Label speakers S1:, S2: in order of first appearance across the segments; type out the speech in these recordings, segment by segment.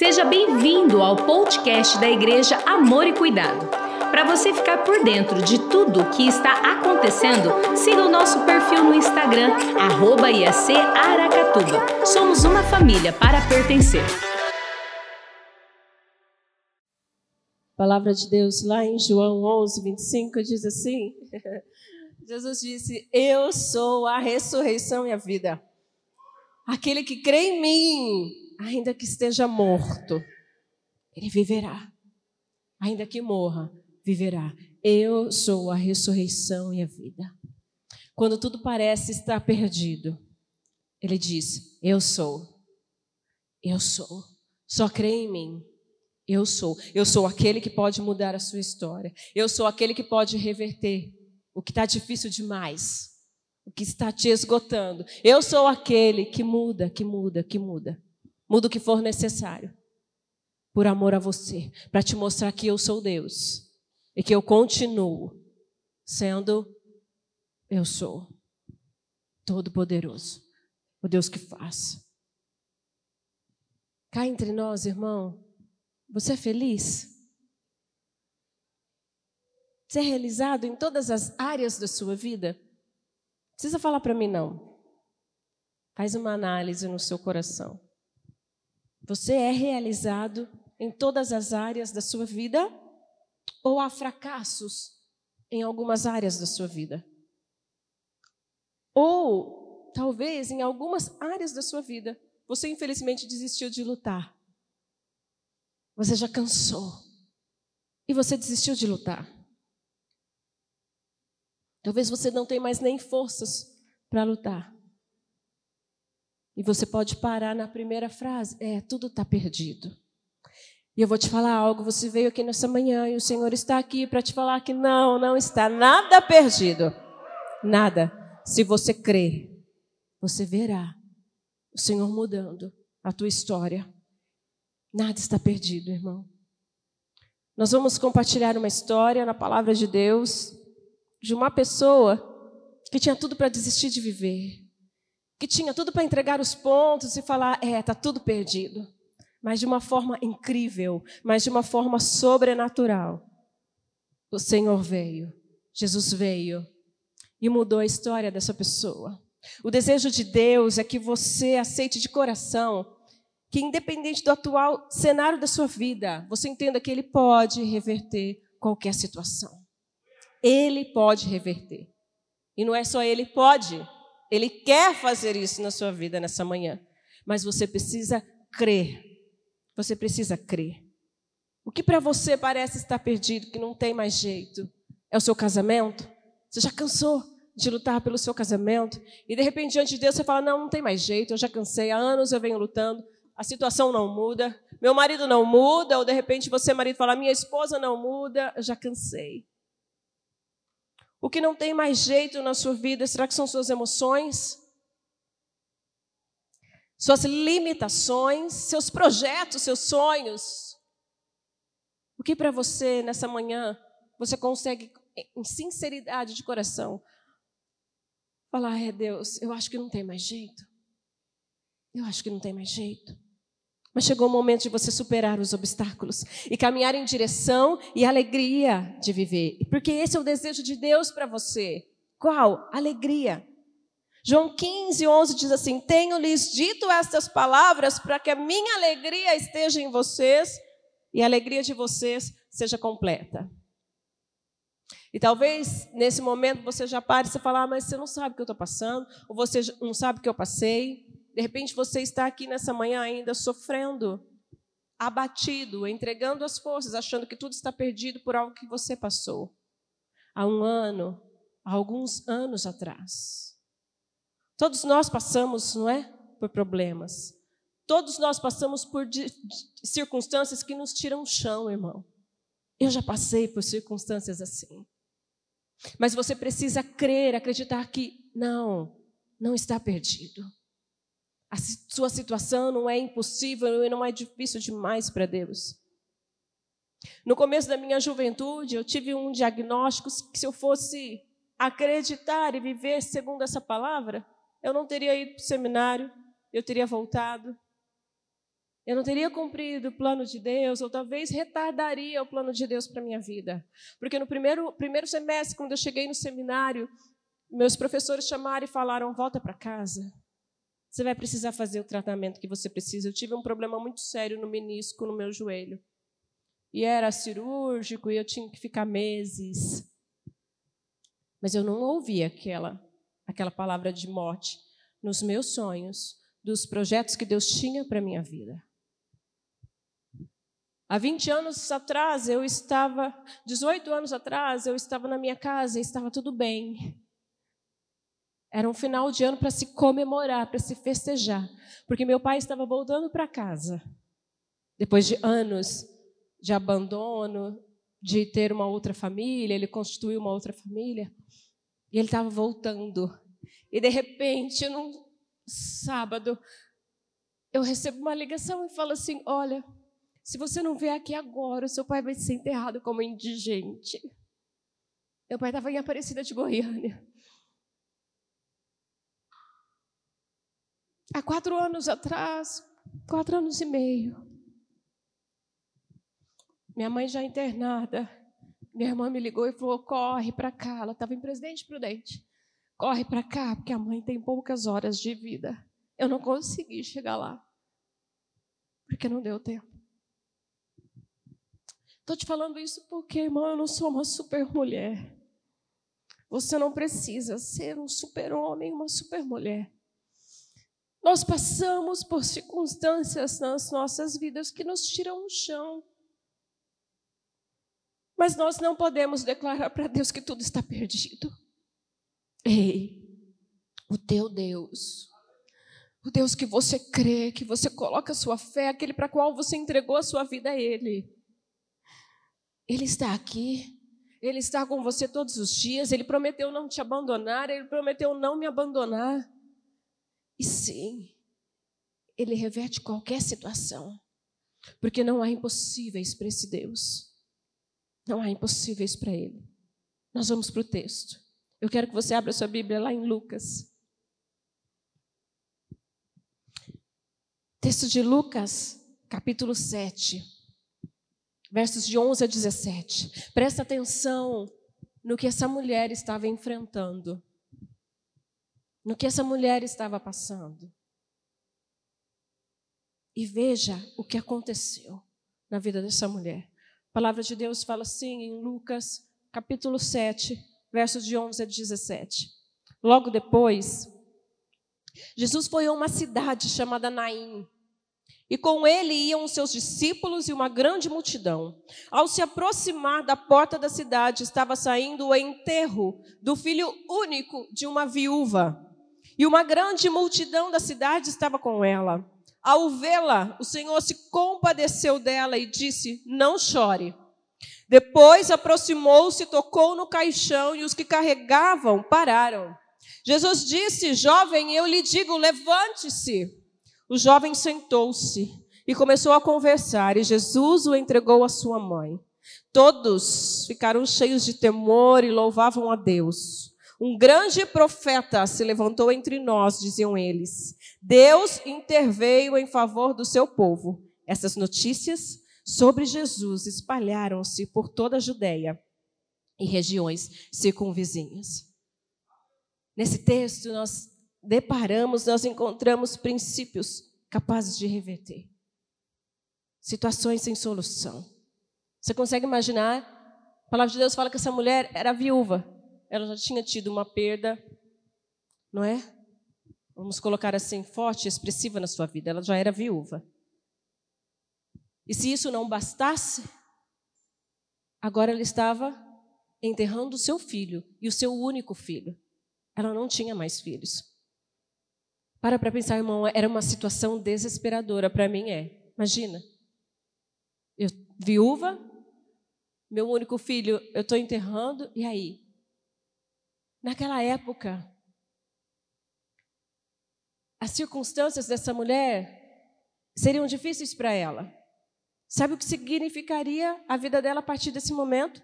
S1: Seja bem-vindo ao podcast da Igreja Amor e Cuidado. Para você ficar por dentro de tudo o que está acontecendo, siga o nosso perfil no Instagram, arroba IAC Aracatuba. Somos uma família para pertencer.
S2: A palavra de Deus lá em João 11, 25 diz assim: Jesus disse: Eu sou a ressurreição e a vida. Aquele que crê em mim, ainda que esteja morto, ele viverá. Ainda que morra, viverá. Eu sou a ressurreição e a vida. Quando tudo parece estar perdido, ele diz: Eu sou. Eu sou. Só crê em mim. Eu sou. Eu sou aquele que pode mudar a sua história. Eu sou aquele que pode reverter o que está difícil demais, o que está te esgotando. Eu sou aquele que muda, que muda, que muda. Muda o que for necessário. Por amor a você. Para te mostrar que eu sou Deus. E que eu continuo sendo eu sou. Todo-Poderoso. O Deus que faz. Cá entre nós, irmão. Você é feliz? Você é realizado em todas as áreas da sua vida? Não precisa falar para mim, não. Faz uma análise no seu coração. Você é realizado em todas as áreas da sua vida ou há fracassos em algumas áreas da sua vida? Ou talvez em algumas áreas da sua vida você infelizmente desistiu de lutar. Você já cansou e você desistiu de lutar. Talvez você não tenha mais nem forças para lutar. E você pode parar na primeira frase: é, tudo está perdido. E eu vou te falar algo. Você veio aqui nessa manhã e o Senhor está aqui para te falar que não, não está nada perdido. Nada. Se você crer, você verá o Senhor mudando a tua história. Nada está perdido, irmão. Nós vamos compartilhar uma história na palavra de Deus de uma pessoa que tinha tudo para desistir de viver que tinha tudo para entregar os pontos e falar: é, está tudo perdido. Mas de uma forma incrível, mas de uma forma sobrenatural. O Senhor veio, Jesus veio e mudou a história dessa pessoa. O desejo de Deus é que você aceite de coração que, independente do atual cenário da sua vida, você entenda que Ele pode reverter qualquer situação. Ele pode reverter. E não é só Ele pode, ele quer fazer isso na sua vida nessa manhã. Mas você precisa crer. Você precisa crer. O que para você parece estar perdido, que não tem mais jeito, é o seu casamento? Você já cansou de lutar pelo seu casamento? E de repente, diante de Deus, você fala: Não, não tem mais jeito, eu já cansei, há anos eu venho lutando, a situação não muda, meu marido não muda, ou de repente você, marido, fala: Minha esposa não muda, eu já cansei. O que não tem mais jeito na sua vida, será que são suas emoções? Suas limitações, seus projetos, seus sonhos? O que para você nessa manhã você consegue, em sinceridade de coração, falar: é Deus, eu acho que não tem mais jeito. Eu acho que não tem mais jeito. Mas chegou o momento de você superar os obstáculos e caminhar em direção e alegria de viver. Porque esse é o desejo de Deus para você. Qual? Alegria. João 15, 11 diz assim: Tenho-lhes dito estas palavras para que a minha alegria esteja em vocês e a alegria de vocês seja completa. E talvez nesse momento você já pare e fale: ah, mas você não sabe o que eu estou passando, ou você não sabe o que eu passei. De repente você está aqui nessa manhã ainda sofrendo, abatido, entregando as forças, achando que tudo está perdido por algo que você passou há um ano, há alguns anos atrás. Todos nós passamos, não é? Por problemas. Todos nós passamos por circunstâncias que nos tiram o chão, irmão. Eu já passei por circunstâncias assim. Mas você precisa crer, acreditar que não, não está perdido. A sua situação não é impossível e não é difícil demais para Deus. No começo da minha juventude, eu tive um diagnóstico que se eu fosse acreditar e viver segundo essa palavra, eu não teria ido para o seminário, eu teria voltado. Eu não teria cumprido o plano de Deus, ou talvez retardaria o plano de Deus para minha vida. Porque no primeiro, primeiro semestre, quando eu cheguei no seminário, meus professores chamaram e falaram: volta para casa. Você vai precisar fazer o tratamento que você precisa. Eu tive um problema muito sério no menisco, no meu joelho. E era cirúrgico e eu tinha que ficar meses. Mas eu não ouvi aquela, aquela palavra de morte nos meus sonhos, dos projetos que Deus tinha para minha vida. Há 20 anos atrás, eu estava, 18 anos atrás, eu estava na minha casa e estava tudo bem. Era um final de ano para se comemorar, para se festejar, porque meu pai estava voltando para casa. Depois de anos de abandono, de ter uma outra família, ele constituiu uma outra família, e ele estava voltando. E de repente, num sábado, eu recebo uma ligação e falo assim: Olha, se você não vier aqui agora, seu pai vai ser enterrado como indigente. Meu pai estava em Aparecida de Goiânia. Há quatro anos atrás, quatro anos e meio, minha mãe já internada, minha irmã me ligou e falou: corre para cá. Ela estava em Presidente Prudente. Corre para cá, porque a mãe tem poucas horas de vida. Eu não consegui chegar lá, porque não deu tempo. Estou te falando isso porque, irmão, eu não sou uma super mulher. Você não precisa ser um super homem, uma super mulher. Nós passamos por circunstâncias nas nossas vidas que nos tiram o chão. Mas nós não podemos declarar para Deus que tudo está perdido. Ei, o teu Deus, o Deus que você crê, que você coloca a sua fé, aquele para qual você entregou a sua vida a Ele. Ele está aqui, Ele está com você todos os dias, Ele prometeu não te abandonar, Ele prometeu não me abandonar. E sim, ele reverte qualquer situação, porque não há impossíveis para esse Deus. Não há impossíveis para ele. Nós vamos para o texto. Eu quero que você abra sua Bíblia lá em Lucas. Texto de Lucas, capítulo 7, versos de 11 a 17. Presta atenção no que essa mulher estava enfrentando no que essa mulher estava passando. E veja o que aconteceu na vida dessa mulher. A palavra de Deus fala assim em Lucas, capítulo 7, versos de 11 a 17. Logo depois, Jesus foi a uma cidade chamada Naim, e com ele iam os seus discípulos e uma grande multidão. Ao se aproximar da porta da cidade, estava saindo o enterro do filho único de uma viúva e uma grande multidão da cidade estava com ela. Ao vê-la, o Senhor se compadeceu dela e disse: Não chore. Depois aproximou-se, tocou no caixão e os que carregavam pararam. Jesus disse: Jovem, eu lhe digo, levante-se. O jovem sentou-se e começou a conversar, e Jesus o entregou à sua mãe. Todos ficaram cheios de temor e louvavam a Deus. Um grande profeta se levantou entre nós, diziam eles. Deus interveio em favor do seu povo. Essas notícias sobre Jesus espalharam-se por toda a Judéia e regiões circunvizinhas. Nesse texto, nós deparamos, nós encontramos princípios capazes de reverter situações sem solução. Você consegue imaginar? A palavra de Deus fala que essa mulher era viúva ela já tinha tido uma perda, não é? Vamos colocar assim, forte, expressiva na sua vida. Ela já era viúva. E se isso não bastasse, agora ela estava enterrando o seu filho, e o seu único filho. Ela não tinha mais filhos. Para para pensar, irmão, era uma situação desesperadora. Para mim é. Imagina. Eu, viúva, meu único filho, eu estou enterrando, e aí? Naquela época, as circunstâncias dessa mulher seriam difíceis para ela. Sabe o que significaria a vida dela a partir desse momento?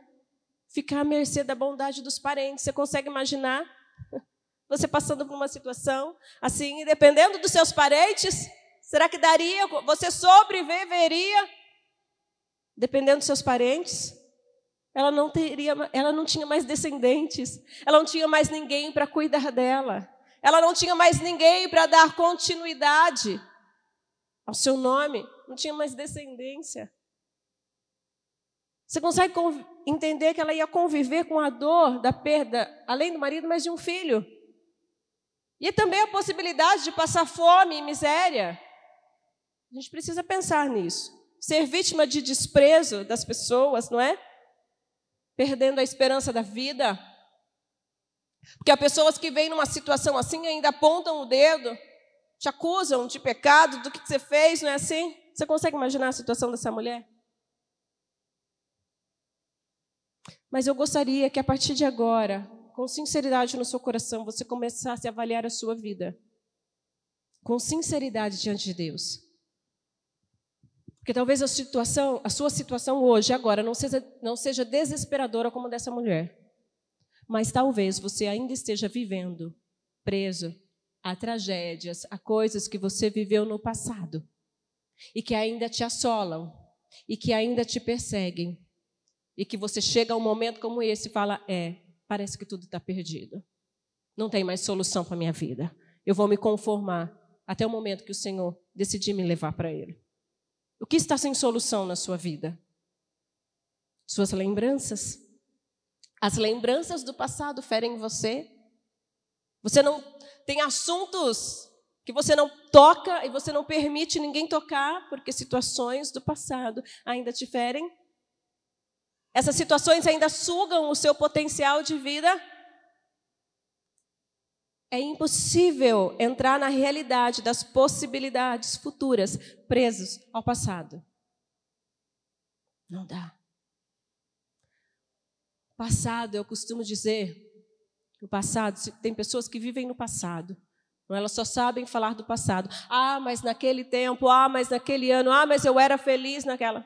S2: Ficar à mercê da bondade dos parentes. Você consegue imaginar você passando por uma situação assim, dependendo dos seus parentes, Será que daria? Você sobreviveria? Dependendo dos seus parentes? Ela não teria, ela não tinha mais descendentes. Ela não tinha mais ninguém para cuidar dela. Ela não tinha mais ninguém para dar continuidade ao seu nome. Não tinha mais descendência. Você consegue entender que ela ia conviver com a dor da perda, além do marido, mas de um filho. E também a possibilidade de passar fome e miséria. A gente precisa pensar nisso. Ser vítima de desprezo das pessoas, não é? Perdendo a esperança da vida. Porque há pessoas que vêm numa situação assim ainda apontam o dedo, te acusam de pecado, do que você fez, não é assim? Você consegue imaginar a situação dessa mulher? Mas eu gostaria que a partir de agora, com sinceridade no seu coração, você começasse a avaliar a sua vida. Com sinceridade diante de Deus. Porque talvez a situação, a sua situação hoje, agora, não seja, não seja desesperadora como dessa mulher. Mas talvez você ainda esteja vivendo preso a tragédias, a coisas que você viveu no passado e que ainda te assolam e que ainda te perseguem. E que você chega a um momento como esse e fala: É, parece que tudo está perdido. Não tem mais solução para a minha vida. Eu vou me conformar até o momento que o Senhor decidir me levar para Ele. O que está sem solução na sua vida? Suas lembranças. As lembranças do passado ferem você. Você não tem assuntos que você não toca e você não permite ninguém tocar, porque situações do passado ainda te ferem. Essas situações ainda sugam o seu potencial de vida. É impossível entrar na realidade das possibilidades futuras presos ao passado. Não dá. Passado, eu costumo dizer, o passado, tem pessoas que vivem no passado. Elas só sabem falar do passado. Ah, mas naquele tempo, ah, mas naquele ano, ah, mas eu era feliz naquela.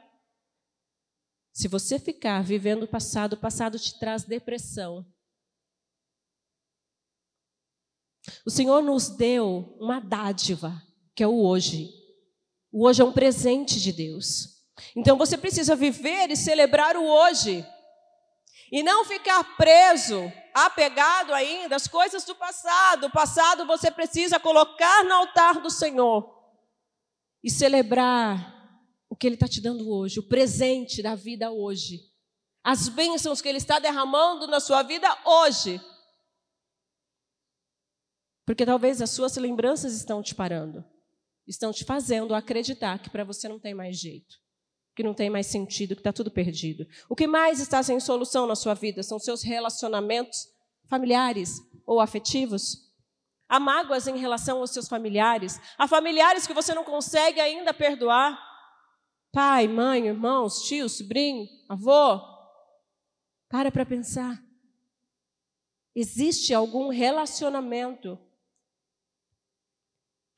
S2: Se você ficar vivendo o passado, o passado te traz depressão, O Senhor nos deu uma dádiva, que é o hoje. O hoje é um presente de Deus. Então você precisa viver e celebrar o hoje. E não ficar preso, apegado ainda às coisas do passado. O passado você precisa colocar no altar do Senhor e celebrar o que Ele está te dando hoje, o presente da vida hoje, as bênçãos que Ele está derramando na sua vida hoje. Porque talvez as suas lembranças estão te parando, estão te fazendo acreditar que para você não tem mais jeito, que não tem mais sentido, que está tudo perdido. O que mais está sem solução na sua vida são seus relacionamentos familiares ou afetivos. Há mágoas em relação aos seus familiares, há familiares que você não consegue ainda perdoar. Pai, mãe, irmãos, tio, sobrinho, avô. Para para pensar. Existe algum relacionamento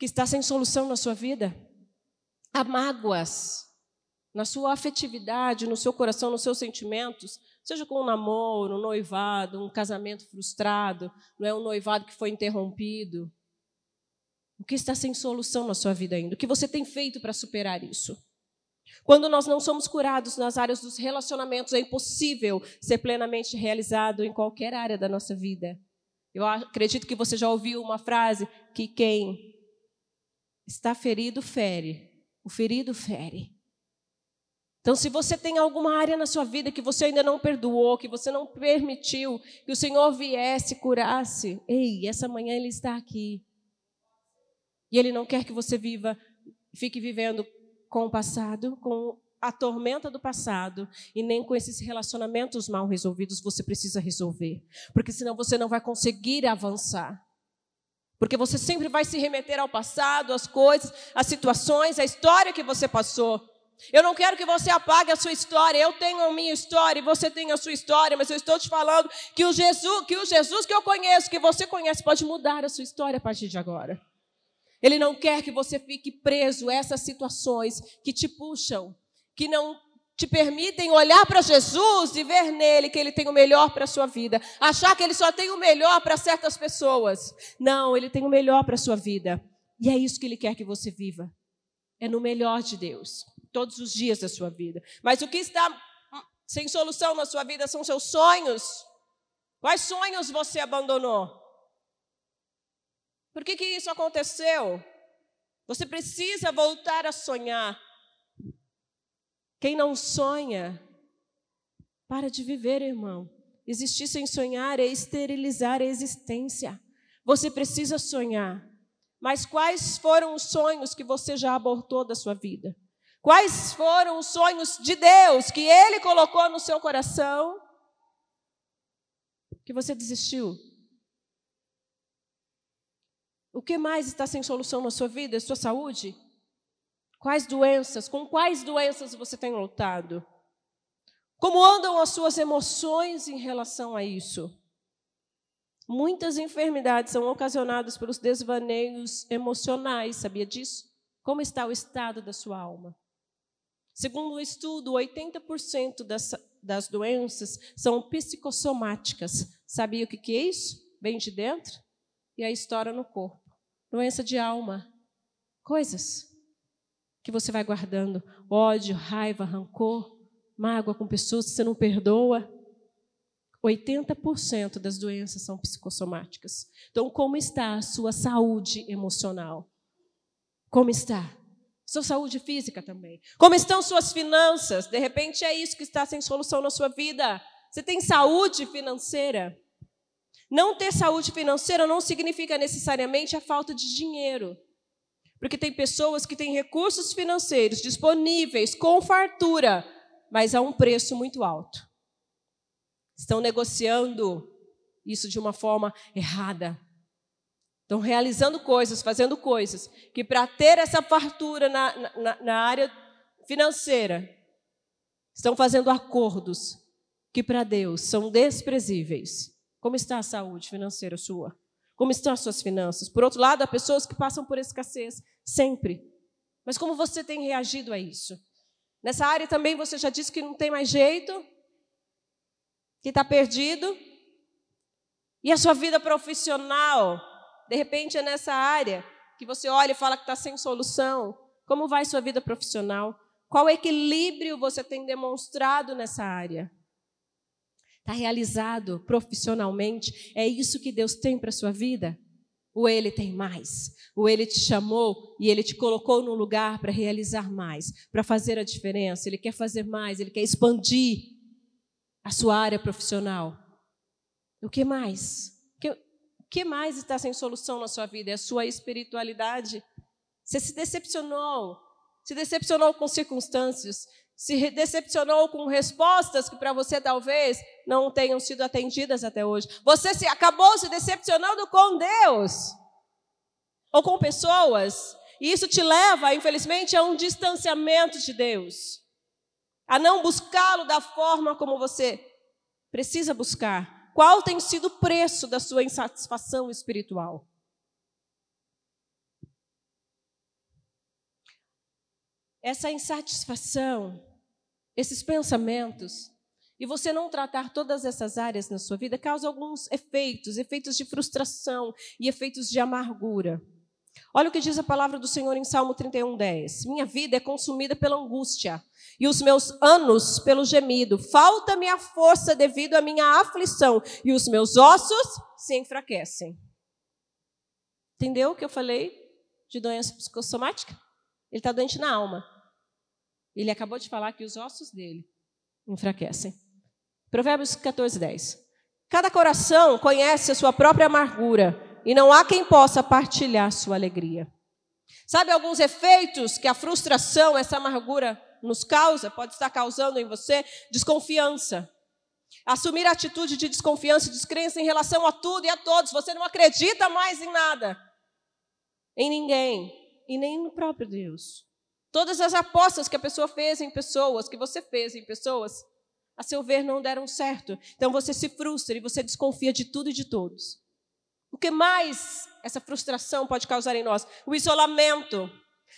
S2: que está sem solução na sua vida. Há mágoas na sua afetividade, no seu coração, nos seus sentimentos, seja com um namoro, um noivado, um casamento frustrado, não é um noivado que foi interrompido. O que está sem solução na sua vida ainda? O que você tem feito para superar isso? Quando nós não somos curados nas áreas dos relacionamentos, é impossível ser plenamente realizado em qualquer área da nossa vida. Eu acredito que você já ouviu uma frase que quem Está ferido, fere. O ferido fere. Então, se você tem alguma área na sua vida que você ainda não perdoou, que você não permitiu que o Senhor viesse, curasse, ei, essa manhã Ele está aqui. E Ele não quer que você viva, fique vivendo com o passado, com a tormenta do passado, e nem com esses relacionamentos mal resolvidos você precisa resolver. Porque senão você não vai conseguir avançar. Porque você sempre vai se remeter ao passado, às coisas, às situações, à história que você passou. Eu não quero que você apague a sua história. Eu tenho a minha história e você tem a sua história, mas eu estou te falando que o Jesus, que o Jesus que eu conheço, que você conhece, pode mudar a sua história a partir de agora. Ele não quer que você fique preso a essas situações que te puxam, que não te permitem olhar para Jesus e ver nele que ele tem o melhor para a sua vida. Achar que ele só tem o melhor para certas pessoas. Não, ele tem o melhor para a sua vida. E é isso que ele quer que você viva. é no melhor de Deus, todos os dias da sua vida. Mas o que está sem solução na sua vida são seus sonhos. Quais sonhos você abandonou? Por que, que isso aconteceu? Você precisa voltar a sonhar. Quem não sonha, para de viver, irmão. Existir sem sonhar é esterilizar a existência. Você precisa sonhar. Mas quais foram os sonhos que você já abortou da sua vida? Quais foram os sonhos de Deus que Ele colocou no seu coração que você desistiu? O que mais está sem solução na sua vida? Sua saúde? Quais doenças? Com quais doenças você tem lutado? Como andam as suas emoções em relação a isso? Muitas enfermidades são ocasionadas pelos desvaneios emocionais, sabia disso? Como está o estado da sua alma? Segundo um estudo, 80% das, das doenças são psicossomáticas. Sabia o que, que é isso? Vem de dentro e aí estoura no corpo. Doença de alma. Coisas que você vai guardando: ódio, raiva, rancor, mágoa com pessoas que você não perdoa. 80% das doenças são psicossomáticas. Então, como está a sua saúde emocional? Como está? Sua saúde física também. Como estão suas finanças? De repente é isso que está sem solução na sua vida. Você tem saúde financeira? Não ter saúde financeira não significa necessariamente a falta de dinheiro. Porque tem pessoas que têm recursos financeiros disponíveis com fartura, mas a um preço muito alto. Estão negociando isso de uma forma errada. Estão realizando coisas, fazendo coisas, que para ter essa fartura na, na, na área financeira, estão fazendo acordos que para Deus são desprezíveis. Como está a saúde financeira sua? Como estão as suas finanças? Por outro lado, há pessoas que passam por escassez, sempre. Mas como você tem reagido a isso? Nessa área também você já disse que não tem mais jeito, que está perdido. E a sua vida profissional? De repente é nessa área que você olha e fala que está sem solução. Como vai sua vida profissional? Qual equilíbrio você tem demonstrado nessa área? Está realizado profissionalmente? É isso que Deus tem para a sua vida? Ou Ele tem mais? Ou Ele te chamou e Ele te colocou num lugar para realizar mais, para fazer a diferença? Ele quer fazer mais, Ele quer expandir a sua área profissional. O que mais? que mais está sem solução na sua vida? É a sua espiritualidade? Você se decepcionou, se decepcionou com circunstâncias, se decepcionou com respostas que para você talvez não tenham sido atendidas até hoje. Você se acabou se decepcionando com Deus ou com pessoas, e isso te leva, infelizmente, a um distanciamento de Deus, a não buscá-lo da forma como você precisa buscar. Qual tem sido o preço da sua insatisfação espiritual? Essa insatisfação, esses pensamentos, e você não tratar todas essas áreas na sua vida, causa alguns efeitos, efeitos de frustração e efeitos de amargura. Olha o que diz a palavra do Senhor em Salmo 31, 10. Minha vida é consumida pela angústia, e os meus anos pelo gemido. Falta-me a força devido à minha aflição, e os meus ossos se enfraquecem. Entendeu o que eu falei de doença psicossomática? Ele está doente na alma. Ele acabou de falar que os ossos dele enfraquecem. Provérbios 14, 10. Cada coração conhece a sua própria amargura e não há quem possa partilhar sua alegria. Sabe alguns efeitos que a frustração, essa amargura nos causa? Pode estar causando em você desconfiança. Assumir a atitude de desconfiança e descrença em relação a tudo e a todos. Você não acredita mais em nada, em ninguém e nem no próprio Deus. Todas as apostas que a pessoa fez em pessoas, que você fez em pessoas, a seu ver não deram certo. Então você se frustra e você desconfia de tudo e de todos. O que mais essa frustração pode causar em nós? O isolamento.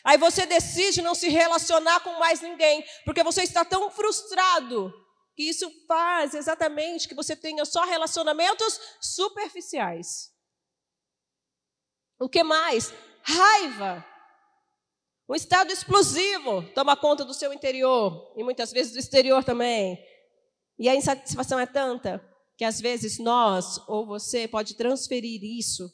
S2: Aí você decide não se relacionar com mais ninguém, porque você está tão frustrado que isso faz exatamente que você tenha só relacionamentos superficiais. O que mais? Raiva. Um estado explosivo toma conta do seu interior e muitas vezes do exterior também. E a insatisfação é tanta que às vezes nós ou você pode transferir isso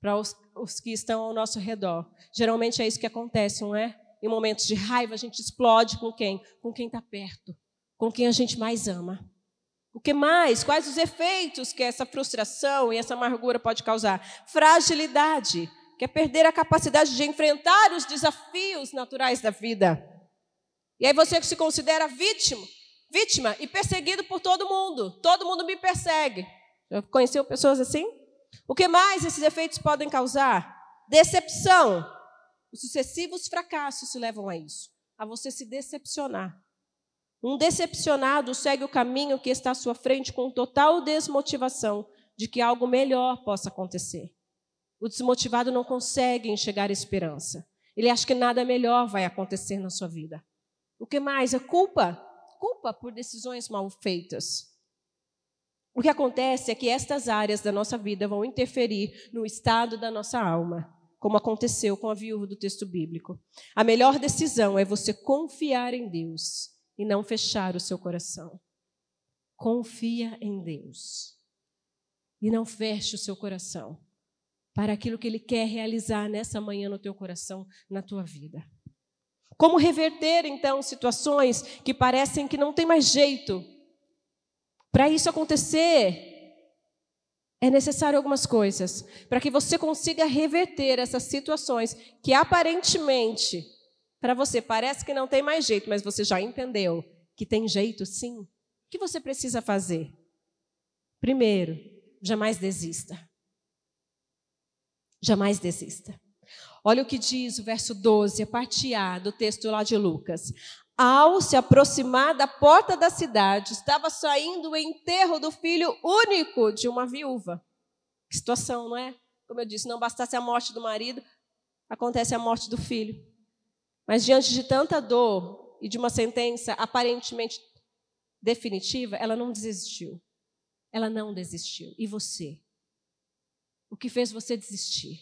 S2: para os, os, que estão ao nosso redor. Geralmente é isso que acontece, não é? Em momentos de raiva a gente explode com quem? Com quem está perto, com quem a gente mais ama. O que mais? Quais os efeitos que essa frustração e essa amargura pode causar? Fragilidade, que é perder a capacidade de enfrentar os desafios naturais da vida. E aí você que se considera vítima, vítima e perseguido por todo mundo. Todo mundo me persegue. Já conheceu pessoas assim? O que mais esses efeitos podem causar? Decepção. Os sucessivos fracassos se levam a isso, a você se decepcionar. Um decepcionado segue o caminho que está à sua frente com total desmotivação de que algo melhor possa acontecer. O desmotivado não consegue enxergar esperança. Ele acha que nada melhor vai acontecer na sua vida. O que mais? A culpa. Culpa por decisões mal feitas. O que acontece é que estas áreas da nossa vida vão interferir no estado da nossa alma, como aconteceu com a viúva do texto bíblico. A melhor decisão é você confiar em Deus e não fechar o seu coração. Confia em Deus e não feche o seu coração para aquilo que Ele quer realizar nessa manhã no teu coração, na tua vida. Como reverter, então, situações que parecem que não tem mais jeito? Para isso acontecer, é necessário algumas coisas. Para que você consiga reverter essas situações que aparentemente para você parece que não tem mais jeito, mas você já entendeu que tem jeito sim. O que você precisa fazer? Primeiro, jamais desista. Jamais desista. Olha o que diz o verso 12, a parte A do texto lá de Lucas. Ao se aproximar da porta da cidade, estava saindo o enterro do filho único de uma viúva. Que situação, não é? Como eu disse, não bastasse a morte do marido, acontece a morte do filho. Mas diante de tanta dor e de uma sentença aparentemente definitiva, ela não desistiu. Ela não desistiu. E você? O que fez você desistir?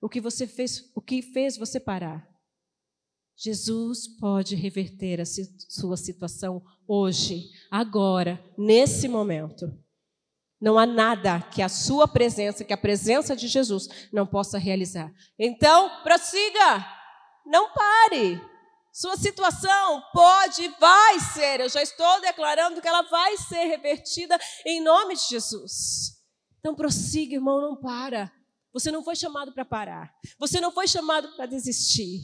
S2: O que você fez, o que fez você parar? Jesus pode reverter a sua situação hoje, agora, nesse momento. Não há nada que a sua presença, que a presença de Jesus não possa realizar. Então, prossiga. Não pare. Sua situação pode e vai ser, eu já estou declarando que ela vai ser revertida em nome de Jesus. Então prossiga, irmão, não para. Você não foi chamado para parar. Você não foi chamado para desistir.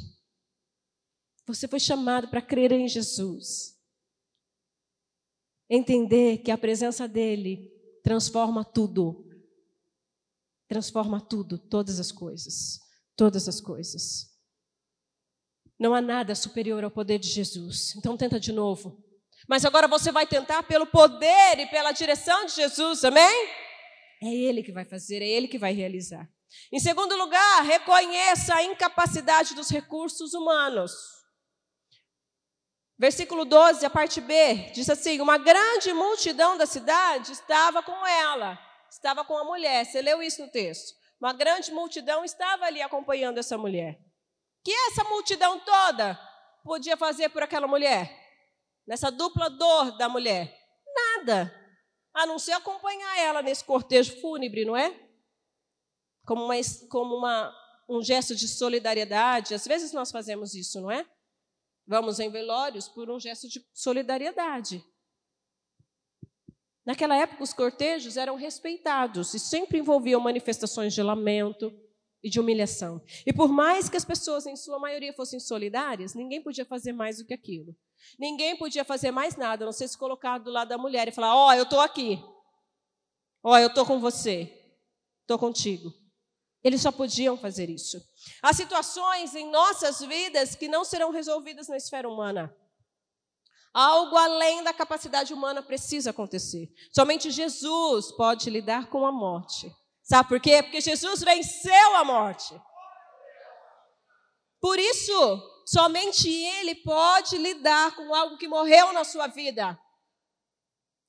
S2: Você foi chamado para crer em Jesus. Entender que a presença dele transforma tudo. Transforma tudo, todas as coisas. Todas as coisas. Não há nada superior ao poder de Jesus. Então tenta de novo. Mas agora você vai tentar pelo poder e pela direção de Jesus, amém? É Ele que vai fazer, é Ele que vai realizar. Em segundo lugar, reconheça a incapacidade dos recursos humanos. Versículo 12, a parte B, diz assim: Uma grande multidão da cidade estava com ela, estava com a mulher. Você leu isso no texto? Uma grande multidão estava ali acompanhando essa mulher que essa multidão toda podia fazer por aquela mulher? Nessa dupla dor da mulher? Nada. A não ser acompanhar ela nesse cortejo fúnebre, não é? Como, uma, como uma, um gesto de solidariedade. Às vezes nós fazemos isso, não é? Vamos em velórios por um gesto de solidariedade. Naquela época, os cortejos eram respeitados e sempre envolviam manifestações de lamento, e de humilhação. E por mais que as pessoas, em sua maioria, fossem solidárias, ninguém podia fazer mais do que aquilo. Ninguém podia fazer mais nada, a não ser se colocar do lado da mulher e falar: Ó, oh, eu estou aqui. Ó, oh, eu estou com você. Estou contigo. Eles só podiam fazer isso. Há situações em nossas vidas que não serão resolvidas na esfera humana. Algo além da capacidade humana precisa acontecer. Somente Jesus pode lidar com a morte. Sabe por quê? Porque Jesus venceu a morte. Por isso, somente Ele pode lidar com algo que morreu na sua vida.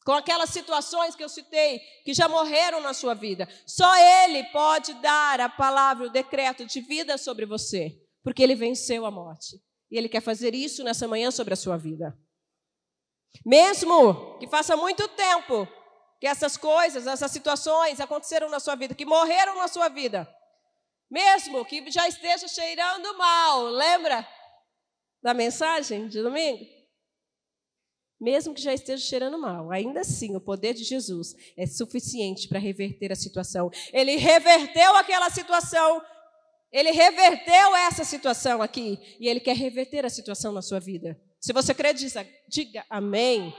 S2: Com aquelas situações que eu citei, que já morreram na sua vida. Só Ele pode dar a palavra, o decreto de vida sobre você. porque ele venceu a morte. E ele quer fazer isso nessa manhã sobre a sua vida. Mesmo que faça muito tempo que essas coisas, essas situações aconteceram na sua vida, que morreram na sua vida, mesmo que já esteja cheirando mal, lembra da mensagem de domingo? Mesmo que já esteja cheirando mal, ainda assim o poder de Jesus é suficiente para reverter a situação. Ele reverteu aquela situação, ele reverteu essa situação aqui, e ele quer reverter a situação na sua vida. Se você crê, diga, diga amém.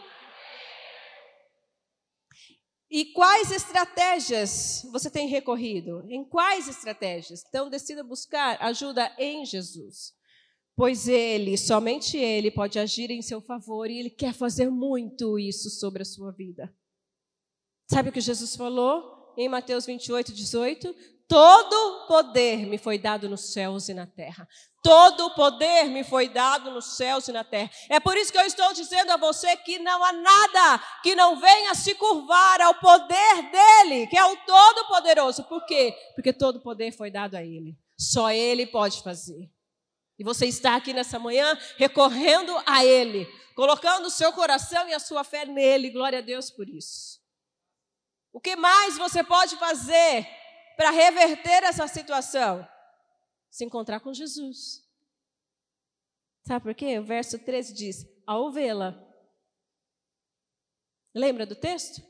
S2: E quais estratégias você tem recorrido? Em quais estratégias? Então, decida buscar ajuda em Jesus. Pois Ele, somente Ele, pode agir em seu favor e Ele quer fazer muito isso sobre a sua vida. Sabe o que Jesus falou em Mateus 28, 18? Todo poder me foi dado nos céus e na terra. Todo poder me foi dado nos céus e na terra. É por isso que eu estou dizendo a você que não há nada que não venha se curvar ao poder dele, que é o Todo-Poderoso. Por quê? Porque todo poder foi dado a ele. Só ele pode fazer. E você está aqui nessa manhã recorrendo a Ele, colocando o seu coração e a sua fé nele. Glória a Deus por isso. O que mais você pode fazer para reverter essa situação? Se encontrar com Jesus. Sabe por quê? O verso 13 diz: ao vê-la. Lembra do texto?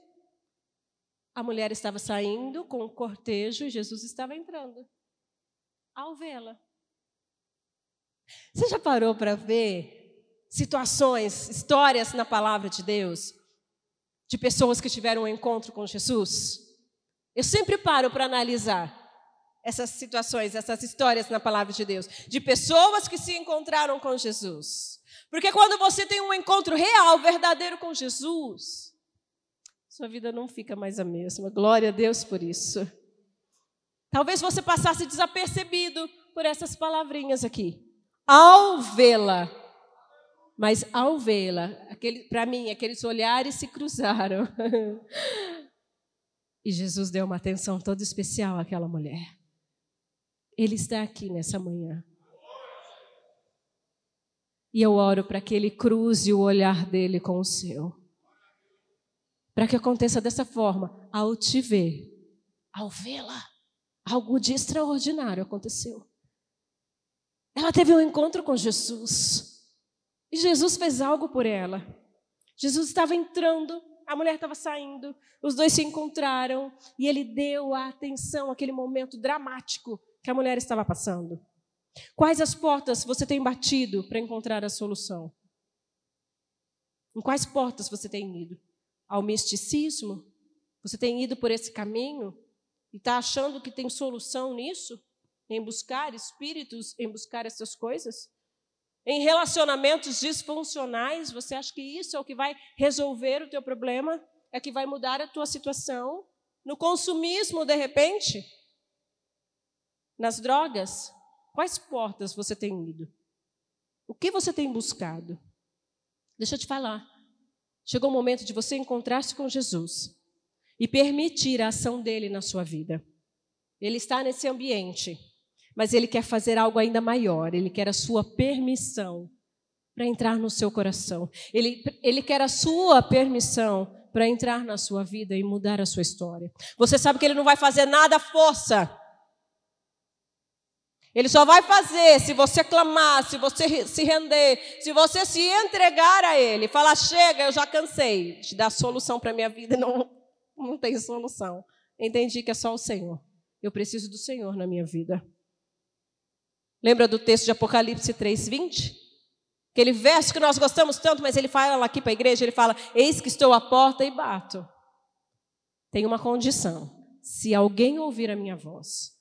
S2: A mulher estava saindo com o cortejo e Jesus estava entrando. Ao vê-la. Você já parou para ver situações, histórias na palavra de Deus, de pessoas que tiveram um encontro com Jesus? Eu sempre paro para analisar essas situações, essas histórias na palavra de Deus, de pessoas que se encontraram com Jesus. Porque quando você tem um encontro real, verdadeiro com Jesus, sua vida não fica mais a mesma. Glória a Deus por isso. Talvez você passasse desapercebido por essas palavrinhas aqui ao vê-la. Mas ao vê-la, para mim, aqueles olhares se cruzaram. e Jesus deu uma atenção toda especial àquela mulher. Ele está aqui nessa manhã. E eu oro para que ele cruze o olhar dele com o seu. Para que aconteça dessa forma, ao te ver, ao vê-la, algo de extraordinário aconteceu. Ela teve um encontro com Jesus. E Jesus fez algo por ela. Jesus estava entrando, a mulher estava saindo, os dois se encontraram e ele deu a atenção àquele momento dramático que a mulher estava passando. Quais as portas você tem batido para encontrar a solução? Em quais portas você tem ido? Ao misticismo? Você tem ido por esse caminho e está achando que tem solução nisso? Em buscar espíritos, em buscar essas coisas? Em relacionamentos disfuncionais, você acha que isso é o que vai resolver o teu problema? É que vai mudar a tua situação? No consumismo, de repente? Nas drogas? Quais portas você tem ido? O que você tem buscado? Deixa eu te falar. Chegou o momento de você encontrar-se com Jesus e permitir a ação dele na sua vida. Ele está nesse ambiente mas ele quer fazer algo ainda maior, ele quer a sua permissão para entrar no seu coração. Ele, ele quer a sua permissão para entrar na sua vida e mudar a sua história. Você sabe que ele não vai fazer nada à força. Ele só vai fazer se você clamar, se você se render, se você se entregar a Ele. Falar, chega, eu já cansei de dar solução para a minha vida. Não, não tem solução. Entendi que é só o Senhor. Eu preciso do Senhor na minha vida. Lembra do texto de Apocalipse 3:20? Aquele verso que nós gostamos tanto, mas ele fala aqui para a igreja, ele fala: "Eis que estou à porta e bato". Tem uma condição. Se alguém ouvir a minha voz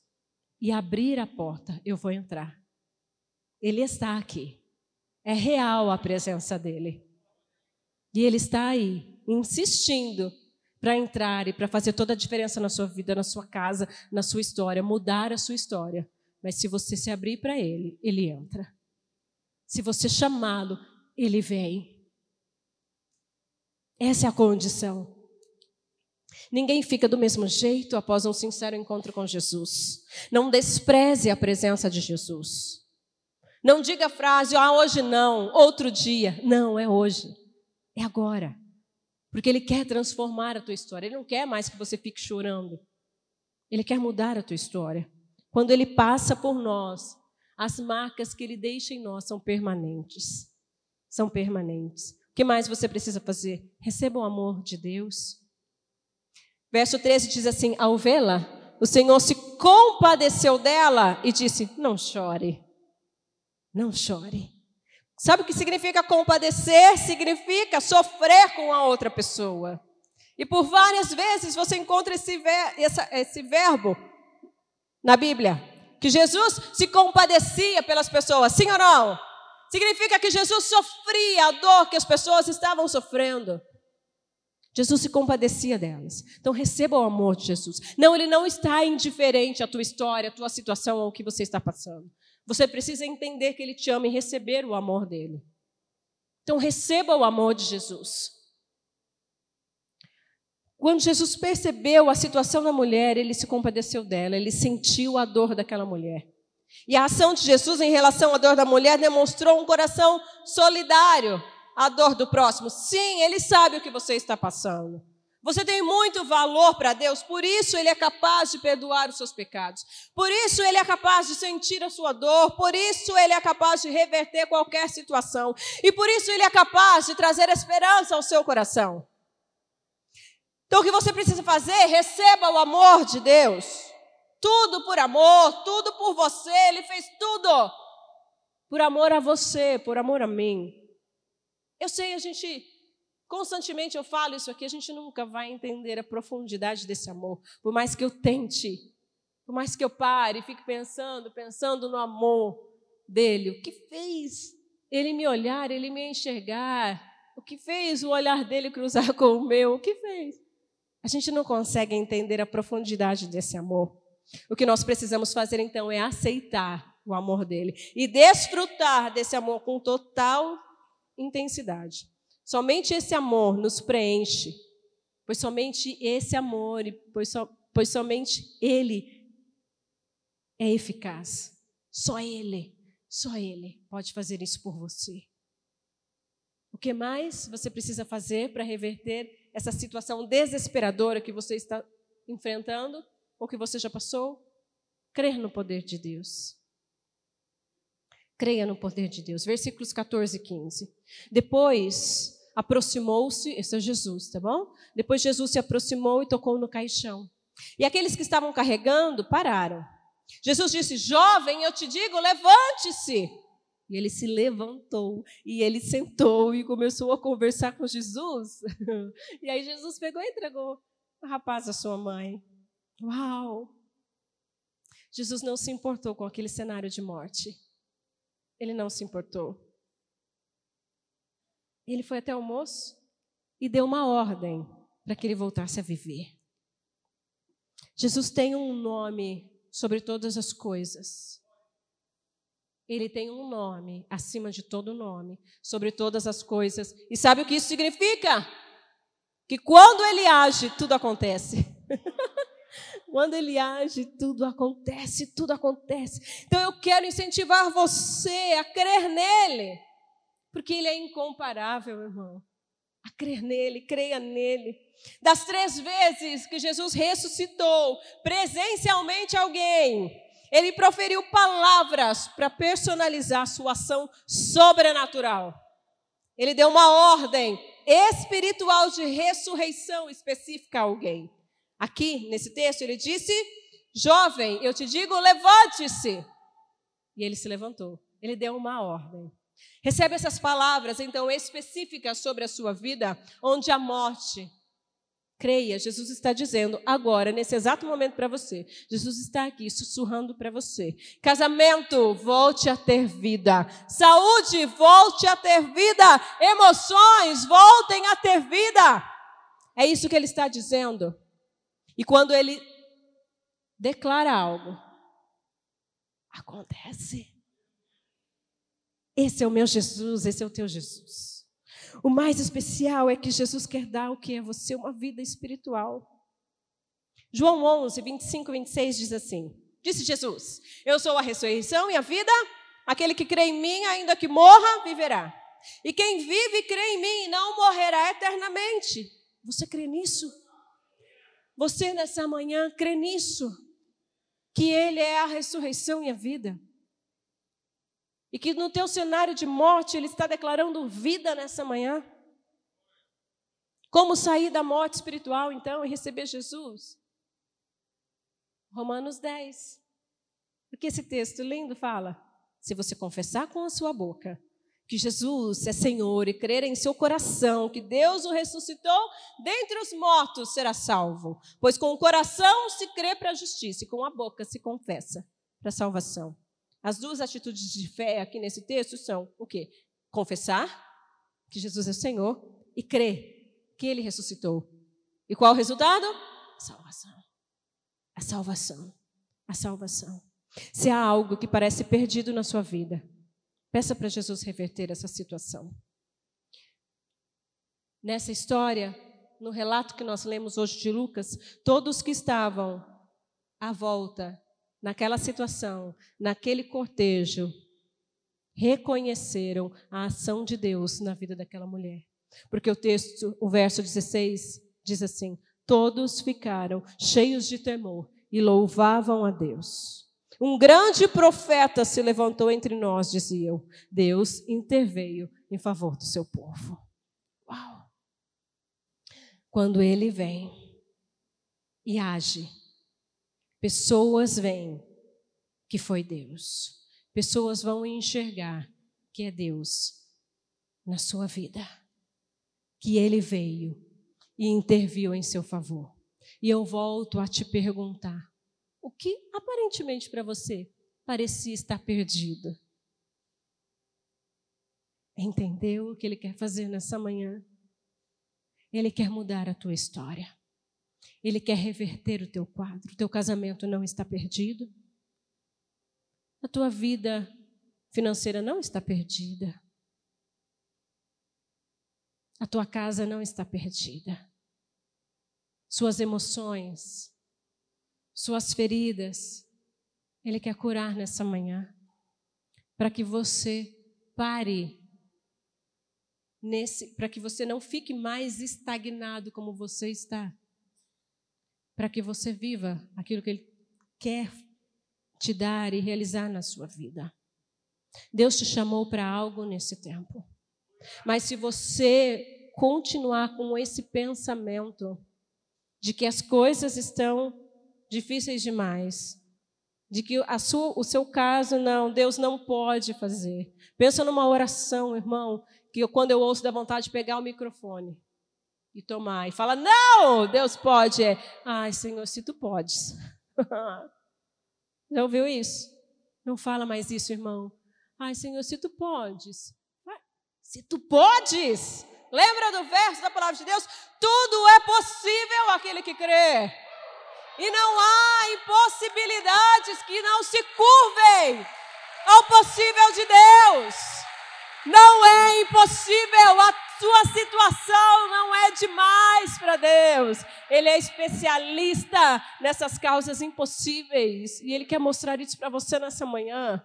S2: e abrir a porta, eu vou entrar. Ele está aqui. É real a presença dele. E ele está aí, insistindo para entrar e para fazer toda a diferença na sua vida, na sua casa, na sua história, mudar a sua história. Mas se você se abrir para Ele, Ele entra. Se você chamá-lo, Ele vem. Essa é a condição. Ninguém fica do mesmo jeito após um sincero encontro com Jesus. Não despreze a presença de Jesus. Não diga a frase, ah, hoje não, outro dia. Não, é hoje. É agora. Porque Ele quer transformar a tua história. Ele não quer mais que você fique chorando. Ele quer mudar a tua história. Quando Ele passa por nós, as marcas que Ele deixa em nós são permanentes. São permanentes. O que mais você precisa fazer? Receba o amor de Deus. Verso 13 diz assim: Ao vê-la, o Senhor se compadeceu dela e disse: Não chore, não chore. Sabe o que significa compadecer? Significa sofrer com a outra pessoa. E por várias vezes você encontra esse, ver, esse verbo na Bíblia, que Jesus se compadecia pelas pessoas, sim ou não? Significa que Jesus sofria a dor que as pessoas estavam sofrendo. Jesus se compadecia delas. Então receba o amor de Jesus. Não, ele não está indiferente à tua história, à tua situação, ao que você está passando. Você precisa entender que ele te ama e receber o amor dele. Então receba o amor de Jesus. Quando Jesus percebeu a situação da mulher, ele se compadeceu dela, ele sentiu a dor daquela mulher. E a ação de Jesus em relação à dor da mulher demonstrou um coração solidário a dor do próximo. Sim, Ele sabe o que você está passando. Você tem muito valor para Deus, por isso Ele é capaz de perdoar os seus pecados. Por isso Ele é capaz de sentir a sua dor. Por isso Ele é capaz de reverter qualquer situação. E por isso Ele é capaz de trazer esperança ao seu coração. Então o que você precisa fazer? Receba o amor de Deus. Tudo por amor, tudo por você. Ele fez tudo por amor a você, por amor a mim. Eu sei, a gente, constantemente eu falo isso aqui, a gente nunca vai entender a profundidade desse amor, por mais que eu tente, por mais que eu pare e fique pensando, pensando no amor dele. O que fez ele me olhar, ele me enxergar? O que fez o olhar dele cruzar com o meu? O que fez? A gente não consegue entender a profundidade desse amor. O que nós precisamos fazer então é aceitar o amor dele e desfrutar desse amor com total intensidade. Somente esse amor nos preenche, pois somente esse amor, pois, so, pois somente Ele é eficaz. Só Ele, só Ele pode fazer isso por você. O que mais você precisa fazer para reverter essa situação desesperadora que você está enfrentando ou que você já passou? Crer no poder de Deus. Creia no poder de Deus. Versículos 14 e 15. Depois aproximou-se, esse é Jesus, tá bom? Depois Jesus se aproximou e tocou no caixão. E aqueles que estavam carregando pararam. Jesus disse: Jovem, eu te digo, levante-se. E ele se levantou e ele sentou e começou a conversar com Jesus. E aí Jesus pegou e entregou o rapaz à sua mãe. Uau! Jesus não se importou com aquele cenário de morte. Ele não se importou. Ele foi até o moço e deu uma ordem para que ele voltasse a viver. Jesus tem um nome sobre todas as coisas. Ele tem um nome acima de todo nome, sobre todas as coisas. E sabe o que isso significa? Que quando ele age, tudo acontece. Quando ele age, tudo acontece, tudo acontece. Então eu quero incentivar você a crer nele, porque ele é incomparável, irmão. A crer nele, creia nele. Das três vezes que Jesus ressuscitou presencialmente alguém, ele proferiu palavras para personalizar sua ação sobrenatural. Ele deu uma ordem espiritual de ressurreição específica a alguém. Aqui, nesse texto, ele disse: Jovem, eu te digo, levante-se. E ele se levantou. Ele deu uma ordem. Recebe essas palavras, então, específicas sobre a sua vida, onde a morte. Creia, Jesus está dizendo agora, nesse exato momento para você. Jesus está aqui sussurrando para você. Casamento, volte a ter vida. Saúde, volte a ter vida. Emoções, voltem a ter vida. É isso que ele está dizendo. E quando ele declara algo, acontece. Esse é o meu Jesus, esse é o teu Jesus. O mais especial é que Jesus quer dar o que é você uma vida espiritual. João 11, 25 e 26 diz assim: Disse Jesus: Eu sou a ressurreição e a vida. Aquele que crê em mim, ainda que morra, viverá. E quem vive e crê em mim não morrerá eternamente. Você crê nisso? Você nessa manhã crê nisso? Que Ele é a ressurreição e a vida? E que no teu cenário de morte Ele está declarando vida nessa manhã? Como sair da morte espiritual, então, e receber Jesus? Romanos 10. O que esse texto lindo fala? Se você confessar com a sua boca que Jesus é Senhor e crer em seu coração que Deus o ressuscitou dentre os mortos, será salvo. Pois com o coração se crê para a justiça e com a boca se confessa para a salvação. As duas atitudes de fé aqui nesse texto são o quê? Confessar que Jesus é Senhor e crer que ele ressuscitou. E qual o resultado? Salvação. A salvação. A salvação. Se há algo que parece perdido na sua vida, peça para Jesus reverter essa situação. Nessa história, no relato que nós lemos hoje de Lucas, todos que estavam à volta, naquela situação, naquele cortejo, reconheceram a ação de Deus na vida daquela mulher. Porque o texto, o verso 16, diz assim: Todos ficaram cheios de temor e louvavam a Deus. Um grande profeta se levantou entre nós, diziam. Deus interveio em favor do seu povo. Uau! Quando ele vem e age, pessoas veem que foi Deus. Pessoas vão enxergar que é Deus na sua vida. Que ele veio e interviu em seu favor. E eu volto a te perguntar: o que aparentemente para você parecia estar perdido. Entendeu o que ele quer fazer nessa manhã? Ele quer mudar a tua história. Ele quer reverter o teu quadro. O teu casamento não está perdido. A tua vida financeira não está perdida. A tua casa não está perdida. Suas emoções, suas feridas. Ele quer curar nessa manhã, para que você pare nesse, para que você não fique mais estagnado como você está, para que você viva aquilo que ele quer te dar e realizar na sua vida. Deus te chamou para algo nesse tempo. Mas se você continuar com esse pensamento de que as coisas estão difíceis demais. De que sua, o seu caso, não, Deus não pode fazer. Pensa numa oração, irmão, que eu, quando eu ouço da vontade de pegar o microfone e tomar, e fala, não, Deus pode. É, ai, Senhor, se tu podes. Já ouviu isso? Não fala mais isso, irmão. Ai, Senhor, se tu podes. Se tu podes. Lembra do verso da palavra de Deus? Tudo é possível aquele que crê. E não há impossibilidades que não se curvem ao possível de Deus. Não é impossível, a sua situação não é demais para Deus. Ele é especialista nessas causas impossíveis e ele quer mostrar isso para você nessa manhã.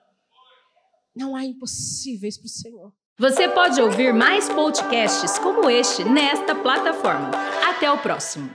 S2: Não há impossíveis para o Senhor.
S1: Você pode ouvir mais podcasts como este nesta plataforma. Até o próximo.